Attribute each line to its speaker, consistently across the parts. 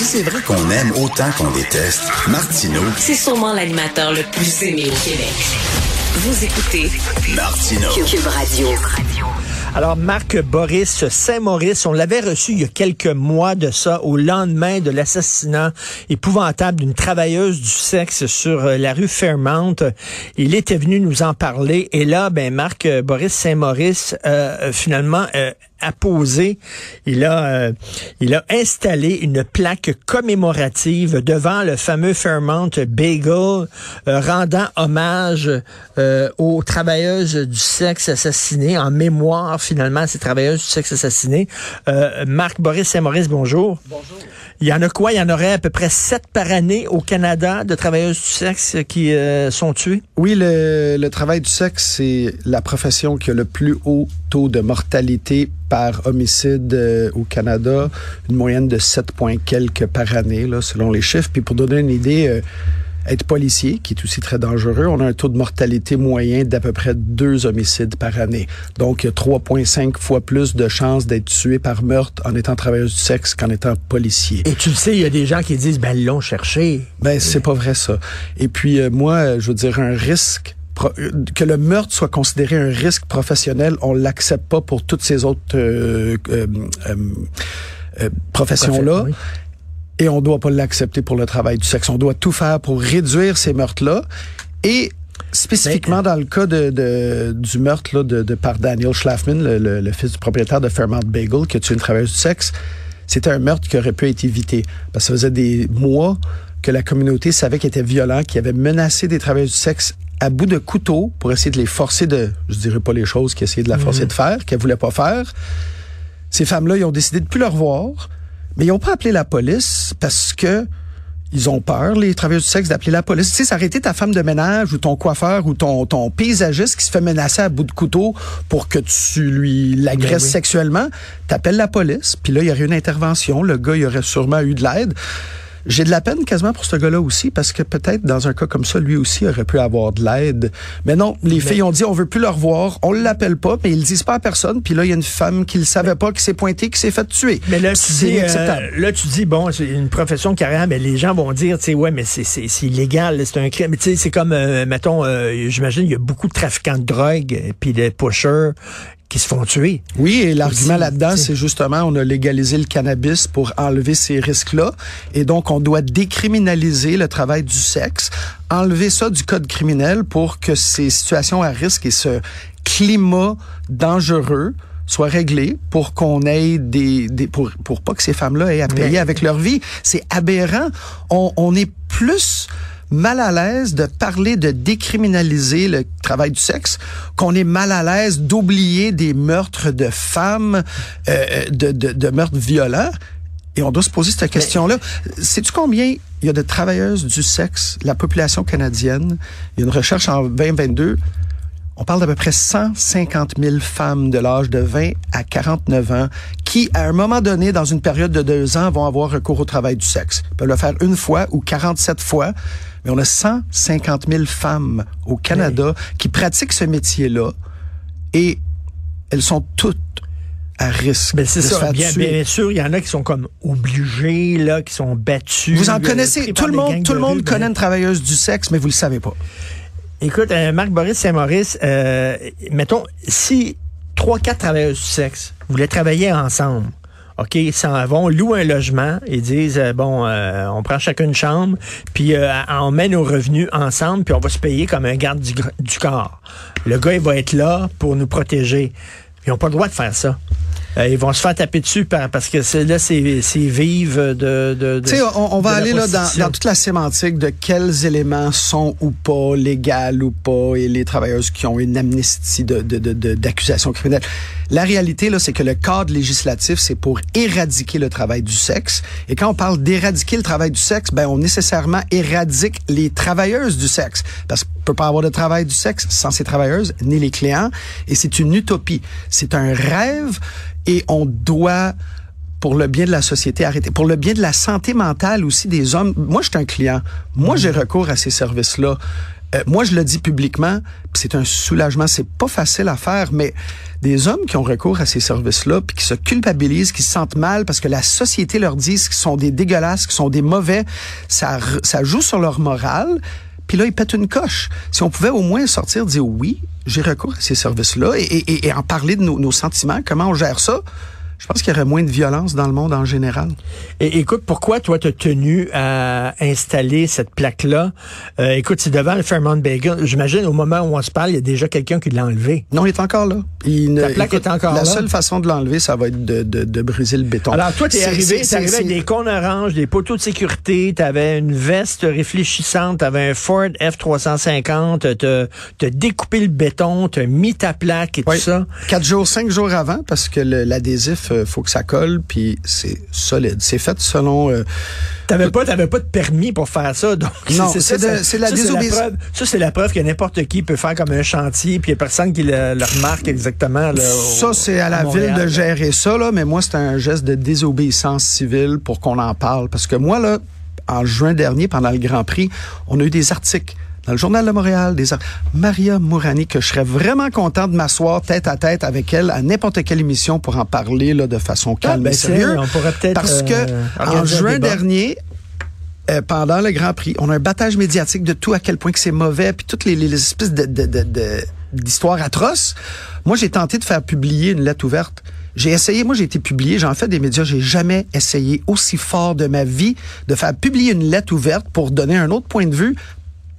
Speaker 1: Si c'est vrai qu'on aime autant qu'on déteste, Martineau,
Speaker 2: C'est sûrement l'animateur le plus aimé au Québec. Vous écoutez
Speaker 1: Martineau.
Speaker 2: Cube Radio.
Speaker 3: Alors, Marc Boris Saint-Maurice, on l'avait reçu il y a quelques mois de ça, au lendemain de l'assassinat épouvantable d'une travailleuse du sexe sur euh, la rue Fairmount. Il était venu nous en parler. Et là, ben, Marc Boris Saint-Maurice, euh, finalement, euh, il a, euh, il a installé une plaque commémorative devant le fameux Fairmount Bagel, euh, rendant hommage euh, aux travailleuses du sexe assassinées, en mémoire finalement à ces travailleuses du sexe assassinées. Euh, Marc Boris Saint-Maurice, bonjour. Bonjour. Il y en a quoi? Il y en aurait à peu près sept par année au Canada de travailleuses du sexe qui euh, sont tuées?
Speaker 4: Oui, le, le travail du sexe, c'est la profession qui a le plus haut taux de mortalité par homicide euh, au Canada, une moyenne de 7 points quelques par année, là, selon les chiffres. Puis pour donner une idée, euh, être policier, qui est aussi très dangereux, on a un taux de mortalité moyen d'à peu près deux homicides par année. Donc, il y a 3,5 fois plus de chances d'être tué par meurtre en étant travailleuse du sexe qu'en étant policier.
Speaker 3: Et tu le sais, il y a des gens qui disent, ben, ils l'ont cherché.
Speaker 4: Ben, c'est pas vrai ça. Et puis, euh, moi, je veux dire, un risque euh, que le meurtre soit considéré un risque professionnel, on l'accepte pas pour toutes ces autres euh, euh, euh, euh, professions-là.
Speaker 3: Oui.
Speaker 4: Et on doit pas l'accepter pour le travail du sexe. On doit tout faire pour réduire ces meurtres-là. Et spécifiquement dans le cas de, de- du meurtre là, de, de par Daniel Schlafman, le, le- le fils du propriétaire de Fairmount Bagel, qui a tué une travailleuse du sexe, c'était un meurtre qui aurait pu être évité. Parce que ça faisait des mois que la communauté savait qu'il était violent, qu'il avait menacé des travailleuses du sexe à bout de couteau pour essayer de les forcer de, je dirais pas les choses qu'il essayait de la forcer de faire, qu'elle voulait pas faire. Ces femmes-là, ils ont décidé de plus le revoir, mais ils n'ont pas appelé la police parce que ils ont peur, les travailleurs du sexe, d'appeler la police. Tu sais, été ta femme de ménage ou ton coiffeur ou ton, ton paysagiste qui se fait menacer à bout de couteau pour que tu lui l'agresses
Speaker 3: Ben oui.
Speaker 4: sexuellement. T'appelles la police, puis là, il y aurait une intervention. Le gars, il aurait sûrement eu de l'aide. J'ai de la peine quasiment pour ce gars-là aussi, parce que peut-être dans un cas comme ça, lui aussi aurait pu avoir de l'aide. Mais non, les filles ont dit on veut plus le revoir, on l'appelle pas, mais ils le disent pas à personne. Puis là, il y a une femme qui le savait pas, qui s'est pointée, qui s'est fait tuer.
Speaker 3: Mais là, tu
Speaker 4: C'est
Speaker 3: dis, euh, là, tu dis, bon, c'est une profession carrière, mais les gens vont dire, tu sais, ouais, mais c'est, c'est, c'est illégal, c'est un crime. Mais tu sais, c'est comme, euh, mettons, euh, j'imagine, il y a beaucoup de trafiquants de drogue, puis de pushers qui se font tuer.
Speaker 4: Oui, et l'argument là-dedans, c'est justement, on a légalisé le cannabis pour enlever ces risques-là. Et donc, on doit décriminaliser le travail du sexe, enlever ça du code criminel pour que ces situations à risque et ce climat dangereux soient réglés pour qu'on ait des, des pour, pour pas que ces femmes-là aient à payer
Speaker 3: Mais-
Speaker 4: avec leur vie. C'est aberrant. On, on est plus mal à l'aise de parler de décriminaliser le travail du sexe qu'on est mal à l'aise d'oublier des meurtres de femmes, euh, de, de, de meurtres violents. Et on doit se poser cette question-là. Sais-tu combien il y a de travailleuses du sexe, la population canadienne? Il y a une recherche en 2022. On parle d'à peu près 150 000 femmes de l'âge de 20 à 49 ans qui, à un moment donné, dans une période de deux ans, vont avoir recours au travail du sexe. Ils peuvent le faire une fois ou 47 fois, mais on a 150 000 femmes au Canada qui pratiquent ce métier-là et elles sont toutes à risque
Speaker 3: Mais
Speaker 4: de
Speaker 3: c'est ça. Bien, bien sûr, il y en a qui sont comme obligés, là, qui sont battus.
Speaker 4: Vous en
Speaker 3: euh,
Speaker 4: connaissez, tout le monde, tout le
Speaker 3: de
Speaker 4: monde connaît
Speaker 3: ben,
Speaker 4: une travailleuse du sexe, mais vous le savez pas.
Speaker 3: Écoute, euh, Marc-Boris Saint-Maurice, euh, mettons, si trois, quatre travailleurs du sexe voulaient travailler ensemble, OK, ils s'en vont, louent un logement et disent, euh, bon, on prend chacun une chambre, puis euh, on met nos revenus ensemble, puis on va se payer comme un garde du, du corps. Le gars, il va être là pour nous protéger. Ils n'ont pas le droit de faire ça. Euh, ils vont se faire taper dessus par- parce que là, c'est, vive de, de, de-
Speaker 4: Tu sais, on, on va aller là dans, dans toute la sémantique de quels éléments sont ou pas légaux ou pas et les travailleuses qui ont une amnistie de, de, de, d'accusation criminelle. La réalité, là, c'est que le cadre législatif, c'est pour éradiquer le travail du sexe. Et quand on parle d'éradiquer le travail du sexe, ben, on nécessairement éradique les travailleuses du sexe. Parce qu'on peut pas avoir de travail du sexe sans ces travailleuses, ni les clients. Et c'est une utopie. C'est un rêve et on doit pour le bien de la société, arrêter. Pour le bien de la santé mentale aussi des hommes. Moi, je suis un client. Moi, j'ai recours à ces services-là. Euh, moi, je le dis publiquement, c'est un soulagement. C'est pas facile à faire, mais des hommes qui ont recours à ces services-là, puis qui se culpabilisent, qui se sentent mal parce que la société leur dit qu'ils sont des dégueulasses, qu'ils sont des mauvais, ça, ça joue sur leur morale. Puis là, ils pètent une coche. Si on pouvait au moins sortir, dire oui, j'ai recours à ces services-là et, en parler de nos sentiments, comment on gère ça, je pense qu'il y aurait moins de violence dans le monde en général.
Speaker 3: Et, écoute, pourquoi toi t'as tenu à installer cette plaque-là? Euh, écoute, c'est devant le Fairmont Bagel. J'imagine au moment où on se parle, il y a déjà quelqu'un qui l'a enlevé.
Speaker 4: Non, il est encore là.
Speaker 3: Il La plaque est encore
Speaker 4: la
Speaker 3: là.
Speaker 4: La seule façon de l'enlever, ça va être de, de, de, briser le béton.
Speaker 3: Alors toi, t'es arrivé, t'es arrivé avec des cônes oranges, des poteaux de sécurité, t'avais une veste réfléchissante, t'avais un Ford F-350, t'as, t'as découpé le béton, t'as mis ta plaque et
Speaker 4: oui.
Speaker 3: tout ça.
Speaker 4: Quatre jours, cinq jours avant, parce que l'adhésif faut que ça colle, puis c'est solide. C'est fait selon... Euh,
Speaker 3: T'avais pas, t'avais pas de permis pour faire ça, donc
Speaker 4: non,
Speaker 3: c'est
Speaker 4: ça, la désobéissance.
Speaker 3: Ça, c'est la preuve que n'importe qui peut faire comme un chantier, puis il y a personne qui le, le remarque exactement. Là,
Speaker 4: ça, c'est à la ville de gérer ça, là, mais moi, c'est un geste de désobéissance civile pour qu'on en parle. Parce que moi, là, en juin dernier, pendant le Grand Prix, on a eu des articles dans le Journal de Montréal, des Maria Mourani, que je serais vraiment content de m'asseoir tête à tête avec elle à n'importe quelle émission pour en parler là, de façon calme
Speaker 3: ah, ben
Speaker 4: et sérieuse.
Speaker 3: On pourrait peut-être
Speaker 4: Parce que
Speaker 3: euh,
Speaker 4: en juin dernier, euh, pendant le Grand Prix, on a un battage médiatique de tout à quel point que c'est mauvais, puis toutes les, les, les espèces de, de, de, de d'histoires atroces. Moi, j'ai tenté de faire publier une lettre ouverte. J'ai essayé, moi j'ai été publié, j'en fais des médias, j'ai jamais essayé aussi fort de ma vie de faire publier une lettre ouverte pour donner un autre point de vue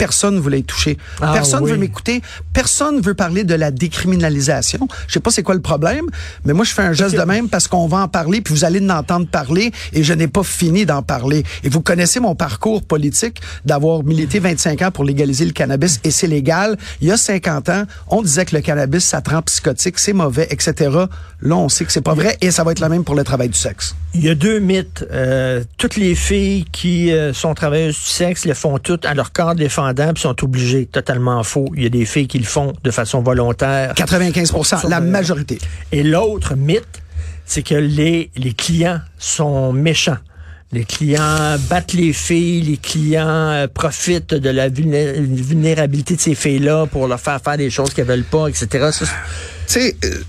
Speaker 4: personne ne voulait y toucher. Ah, personne oui. veut m'écouter. Personne veut parler de la décriminalisation. Je sais pas c'est quoi le problème, mais moi je fais un geste de même parce qu'on va en parler, puis vous allez en entendre parler, et je n'ai pas fini d'en parler. Et vous connaissez mon parcours politique d'avoir milité 25 ans pour légaliser le cannabis, et c'est légal. Il y a 50 ans, on disait que le cannabis, ça te rend psychotique, c'est mauvais, etc. Là, on sait que c'est pas vrai, et ça va être la même pour le travail du sexe.
Speaker 3: Il y a deux mythes. Euh, toutes les filles qui euh, sont travailleuses du sexe le font toutes à leur corps défendant puis sont obligés. Totalement faux. Il y a des filles qui le font de façon volontaire.
Speaker 4: 95% la majorité.
Speaker 3: Et l'autre mythe, c'est que les, les clients sont méchants. Les clients battent les filles, les clients euh, profitent de la vulnérabilité de ces filles-là pour leur faire faire des choses qu'elles veulent pas, etc.
Speaker 4: Tu sais, euh,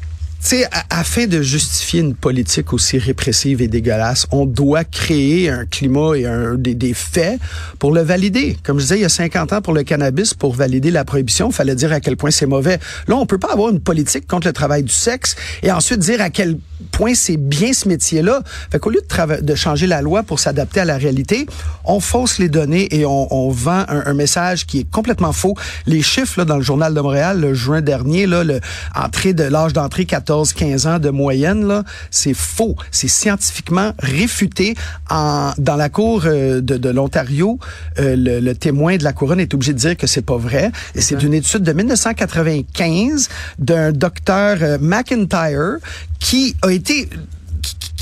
Speaker 4: sais, afin de justifier une politique aussi répressive et dégueulasse, on doit créer un climat et un, des, des, faits pour le valider. Comme je disais, il y a 50 ans pour le cannabis, pour valider la prohibition, il fallait dire à quel point c'est mauvais. Là, on peut pas avoir une politique contre le travail du sexe et ensuite dire à quel point c'est bien ce métier-là. Fait qu'au lieu de, de changer la loi pour s'adapter à la réalité, on fausse les données et on, on vend un, un, message qui est complètement faux. Les chiffres là, dans le journal de Montréal, le juin dernier, là, le, entrée de l'âge d'entrée 14 15 ans de moyenne, là, c'est faux. C'est scientifiquement réfuté. En, dans la cour euh, de, de l'Ontario, euh, le, le, témoin de la couronne est obligé de dire que c'est pas vrai. Et c'est une étude de 1995 d'un docteur euh, McIntyre qui a été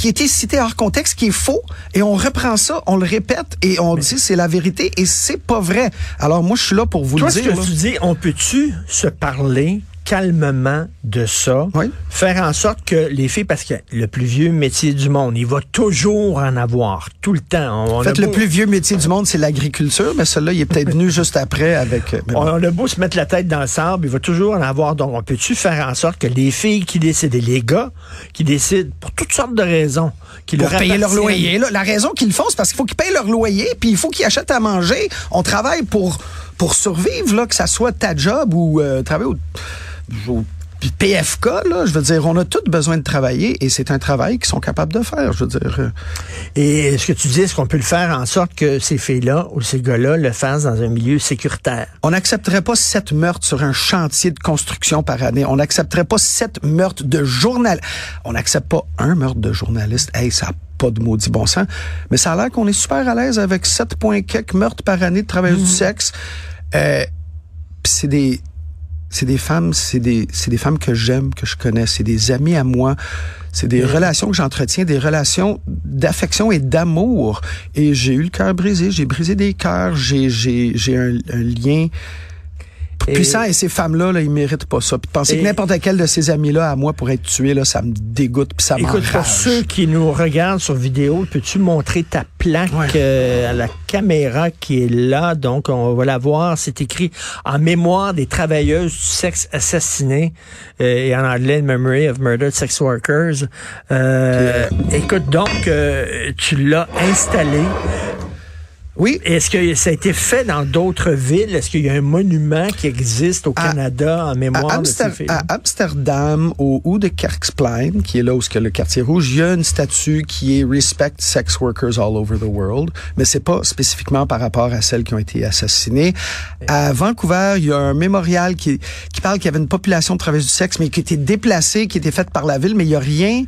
Speaker 4: qui a été cité hors contexte, qui est faux, et on reprend ça, on le répète, et on Mais dit c'est la vérité, et c'est pas vrai. Alors moi, je suis là pour vous
Speaker 3: toi,
Speaker 4: le dire.
Speaker 3: Toi, ce que tu dis, on peut-tu se parler calmement de ça,
Speaker 4: oui.
Speaker 3: faire en sorte que les filles, parce que le plus vieux métier du monde, il va toujours en avoir, tout le temps.
Speaker 4: On en fait, le plus vieux métier du monde, c'est l'agriculture, mais celui-là, il est peut-être venu juste après avec...
Speaker 3: On, on a beau se mettre la tête dans le sable, il va toujours en avoir. Donc, on peut-tu faire en sorte que les filles qui décident, et les gars qui décident, pour toutes sortes de raisons, qui
Speaker 4: pour payer leur loyer. Là, la raison qu'ils le font, c'est parce qu'il faut qu'ils payent leur loyer, puis il faut qu'ils achètent à manger. On travaille pour pour survivre, là, que ça soit ta job ou euh, travailler au, au PFK, là, je veux dire, on a tous besoin de travailler et c'est un travail qu'ils sont capables de faire, je veux dire.
Speaker 3: Et ce que tu dis, est-ce qu'on peut le faire en sorte que ces filles-là ou ces gars-là le fassent dans un milieu sécuritaire?
Speaker 4: On n'accepterait pas sept meurtres sur un chantier de construction par année. On n'accepterait pas sept meurtres de journalistes. On n'accepte pas un meurtre de journaliste. Hey, ça pas de maudit bon sens. Mais ça a l'air qu'on est super à l'aise avec 7 points quelques meurtres par année de travail mmh. du sexe. Euh, c'est des c'est des femmes, c'est des, c'est des femmes que j'aime, que je connais, c'est des amis à moi, c'est des mmh. relations que j'entretiens, des relations d'affection et d'amour. Et j'ai eu le cœur brisé, j'ai brisé des cœurs, j'ai, j'ai, j'ai un, un lien puissant et ces femmes-là, là, ils méritent pas ça. Puis de penser
Speaker 3: Et-
Speaker 4: que n'importe quel de ces amis-là à moi pourrait être tué, là, ça me dégoûte puis ça
Speaker 3: Écoute, pour ceux qui nous regardent sur vidéo, peux-tu montrer ta plaque
Speaker 4: Ouais.
Speaker 3: euh, à la caméra qui est là? Donc, on va la voir. C'est écrit en mémoire des travailleuses du sexe assassinées euh, et en anglais, Memory of Murdered Sex Workers. Euh, Écoute, donc, euh, tu l'as installé.
Speaker 4: Oui,
Speaker 3: Est-ce que ça a été fait dans d'autres villes? Est-ce qu'il y a un monument qui existe au
Speaker 4: À-
Speaker 3: Canada en mémoire
Speaker 4: à,
Speaker 3: de ces
Speaker 4: à Amsterdam, au Ou de Kerksplein, qui est là où est le quartier rouge, il y a une statue qui est Respect Sex Workers All Over the World, mais c'est pas spécifiquement par rapport à celles qui ont été assassinées. À Vancouver, il y a un mémorial qui, qui parle qu'il y avait une population de travailleuses du sexe, mais qui était déplacée, qui était faite par la ville, mais il y a rien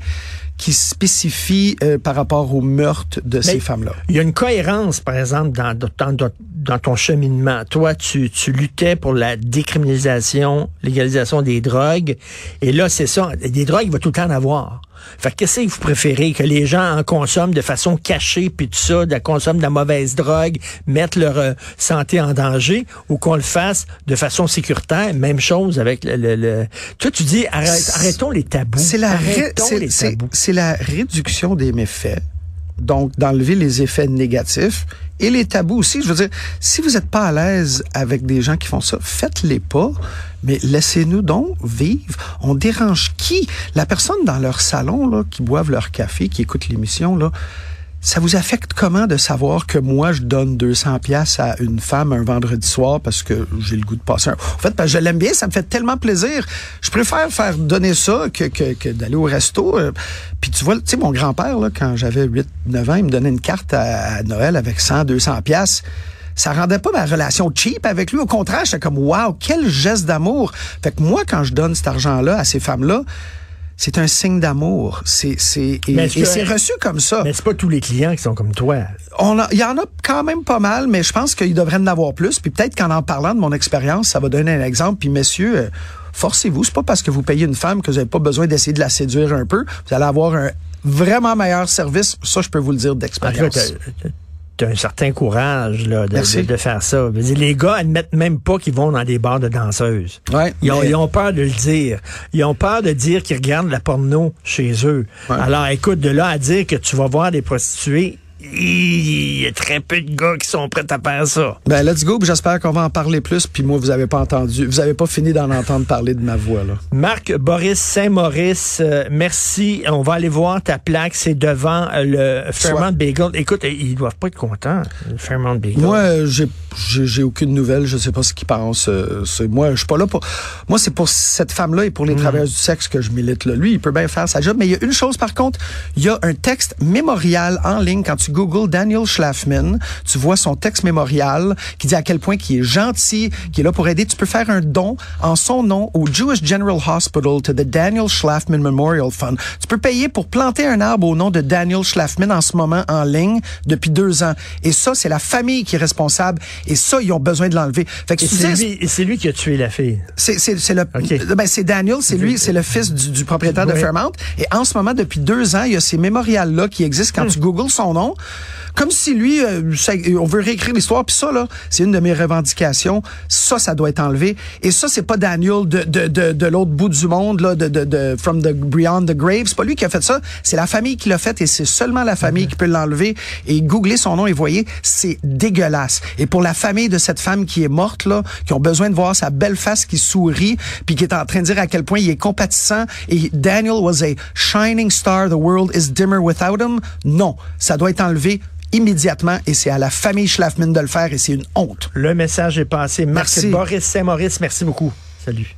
Speaker 4: qui spécifie euh, par rapport au meurtre de ces femmes-là?
Speaker 3: Il y a une cohérence, par exemple, dans, dans, dans- dans ton cheminement. Toi, tu, tu luttais pour la décriminalisation, légalisation des drogues. Et là, c'est ça. Des drogues, il va tout le temps en avoir. Fait que qu'est-ce que vous préférez? Que les gens en consomment de façon cachée, puis tout ça, de la consomment de la mauvaise drogue, mettre leur euh, santé en danger, ou qu'on le fasse de façon sécuritaire? Même chose avec le... le- le- Toi, tu dis, arrête- arrêtons les tabous.
Speaker 4: C'est la, ré-
Speaker 3: arrêtons
Speaker 4: c'est-
Speaker 3: les
Speaker 4: c'est-
Speaker 3: tabous.
Speaker 4: c'est la réduction des méfaits. Donc, d'enlever les effets négatifs et les tabous aussi. Je veux dire, si vous n'êtes pas à l'aise avec des gens qui font ça, faites-les pas, mais laissez-nous donc vivre. On dérange qui? La personne dans leur salon, là, qui boivent leur café, qui écoute l'émission, là, ça vous affecte comment de savoir que moi, je donne 200 pièces à une femme un vendredi soir parce que j'ai le goût de passer un... En fait, parce que je l'aime bien, ça me fait tellement plaisir. Je préfère faire donner ça que, que, que d'aller au resto. Euh, Puis tu vois, tu sais, mon grand-père, quand j'avais 8, 9 ans, il me donnait une carte à, à Noël avec 100, 200 pièces. Ça rendait pas ma relation cheap avec lui. Au contraire, j'étais comme, wow, quel geste d'amour. Fait que moi, quand je donne cet argent-là à ces femmes-là, c'est un signe d'amour. C'est, c'est, et, c'est reçu comme ça.
Speaker 3: Mais c'est pas tous les clients qui sont comme toi.
Speaker 4: On a- il y en a quand même pas mal, mais je pense qu'il devrait en avoir plus. Puis peut-être qu'en en parlant de mon expérience, ça va donner un exemple. Puis messieurs, euh, forcez-vous. C'est pas parce que vous payez une femme que vous n'avez pas besoin d'essayer de la séduire un peu. Vous allez avoir un vraiment meilleur service. Ça, je peux vous le dire d'expérience.
Speaker 3: Un certain courage là, de,
Speaker 4: Merci.
Speaker 3: de- de faire ça. Les gars admettent même pas qu'ils vont dans des bars de danseuses.
Speaker 4: Ouais,
Speaker 3: ils, ont,
Speaker 4: mais-
Speaker 3: ils ont peur de le dire. Ils ont peur de dire qu'ils regardent la porno chez eux.
Speaker 4: Ouais.
Speaker 3: Alors, écoute, de là à dire que tu vas voir des prostituées, il y a très peu de gars qui sont prêts à faire ça.
Speaker 4: Ben, let's go. J'espère qu'on va en parler plus. Puis moi, vous avez pas entendu, vous avez pas fini d'en entendre parler de ma voix, là.
Speaker 3: Marc Boris Saint-Maurice, euh, merci. On va aller voir ta plaque. C'est devant euh, le Fairmont Bagel. Écoute, ils doivent pas être contents, le Fairmont Bagel.
Speaker 4: Moi, j'ai j'ai aucune nouvelle. Je sais pas ce qu'ils pensent. euh, c'est- moi, je suis pas là pour. Moi, c'est pour cette femme-là et pour les travailleurs du sexe que je milite. Là. Lui, il peut bien faire sa job. Mais il y a une chose, par contre, il y a un texte mémorial en ligne. Quand tu googles Daniel Schlafman, tu vois son texte mémorial qui dit à quel point il est gentil, qui est là pour aider. Tu peux faire un don en son nom au Jewish General Hospital to the Daniel Schlafman Memorial Fund. Tu peux payer pour planter un arbre au nom de Daniel Schlafman en ce moment en ligne depuis deux ans. Et ça, c'est la famille qui est responsable. Et ça, ils ont besoin de l'enlever. Fait que
Speaker 3: c'est lui, et c'est lui qui a tué la fille.
Speaker 4: c'est c'est c'est le ben c'est Daniel, c'est lui, c'est le fils du, du propriétaire de. Fairmount. Et en ce moment, depuis deux ans, il y a ces mémorials là qui existent
Speaker 3: Hmm.
Speaker 4: quand tu googles son nom, comme si lui, euh, on veut réécrire l'histoire. Puis ça là, c'est une de mes revendications. Ça, ça doit être enlevé. Et ça, c'est pas Daniel de de de, de l'autre bout du monde là, de de de from the beyond the grave. C'est pas lui qui a fait ça. C'est la famille qui l'a fait et c'est seulement la famille qui peut l'enlever. Et googlez son nom et voyez, c'est dégueulasse. Et pour la famille de cette femme qui est morte là, qui ont besoin de voir sa belle face qui sourit, puis qui est en train de dire à quel point il est compatissant et Daniel was a shining star, the world is dimmer without him. Non, ça doit être enlevé immédiatement et c'est à la famille Schlafman de le faire et c'est une honte.
Speaker 3: Le message est passé. Marc
Speaker 4: Merci.
Speaker 3: Boris Saint-Maurice, merci beaucoup. Salut.